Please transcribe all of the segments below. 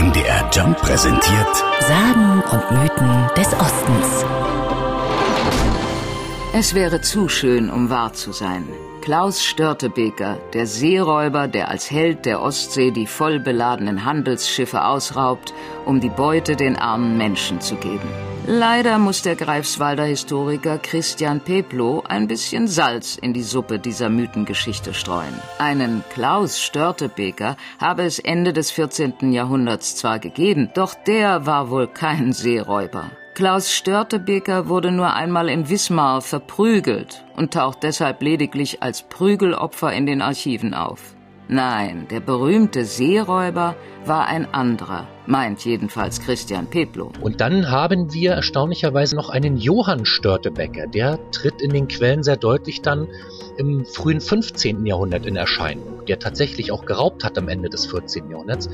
MDR Jump präsentiert Sagen und Mythen des Ostens. Es wäre zu schön, um wahr zu sein. Klaus Störtebeker, der Seeräuber, der als Held der Ostsee die voll beladenen Handelsschiffe ausraubt, um die Beute den armen Menschen zu geben. Leider muss der Greifswalder Historiker Christian Peplow ein bisschen Salz in die Suppe dieser Mythengeschichte streuen. Einen Klaus Störtebeker habe es Ende des 14. Jahrhunderts zwar gegeben, doch der war wohl kein Seeräuber. Klaus Störtebeker wurde nur einmal in Wismar verprügelt und taucht deshalb lediglich als Prügelopfer in den Archiven auf. Nein, der berühmte Seeräuber war ein anderer, meint jedenfalls Christian Peplow. Und dann haben wir erstaunlicherweise noch einen Johann Störtebecker. Der tritt in den Quellen sehr deutlich dann im frühen 15. Jahrhundert in Erscheinung, der tatsächlich auch geraubt hat am Ende des 14. Jahrhunderts.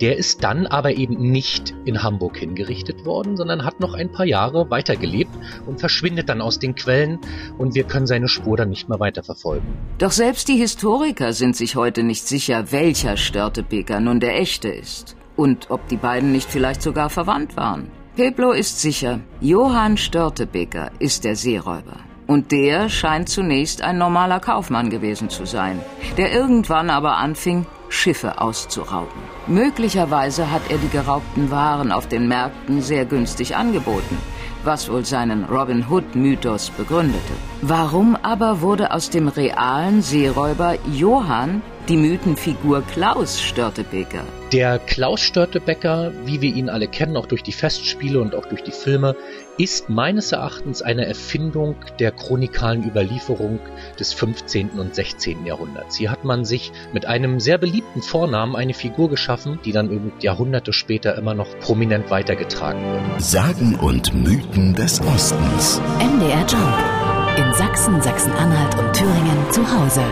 Der ist dann aber eben nicht in Hamburg hingerichtet worden, sondern hat noch ein paar Jahre weitergelebt und verschwindet dann aus den Quellen und wir können seine Spur dann nicht mehr weiterverfolgen. Doch selbst die Historiker sind sich heute nicht sicher, welcher Störtebeker nun der echte ist und ob die beiden nicht vielleicht sogar verwandt waren. Peplo ist sicher, Johann Störtebeker ist der Seeräuber. Und der scheint zunächst ein normaler Kaufmann gewesen zu sein, der irgendwann aber anfing, Schiffe auszurauben. Möglicherweise hat er die geraubten Waren auf den Märkten sehr günstig angeboten, was wohl seinen Robin Hood-Mythos begründete. Warum aber wurde aus dem realen Seeräuber Johann die Mythenfigur Klaus Störtebeker? Der Klaus Störtebecker, wie wir ihn alle kennen, auch durch die Festspiele und auch durch die Filme, ist meines Erachtens eine Erfindung der chronikalen Überlieferung des 15. und 16. Jahrhunderts. Hier hat man sich mit einem sehr beliebten Vornamen eine Figur geschaffen, die dann Jahrhunderte später immer noch prominent weitergetragen wird. Sagen und Mythen des Ostens. MDR Jump. In Sachsen, Sachsen-Anhalt und Thüringen zu Hause.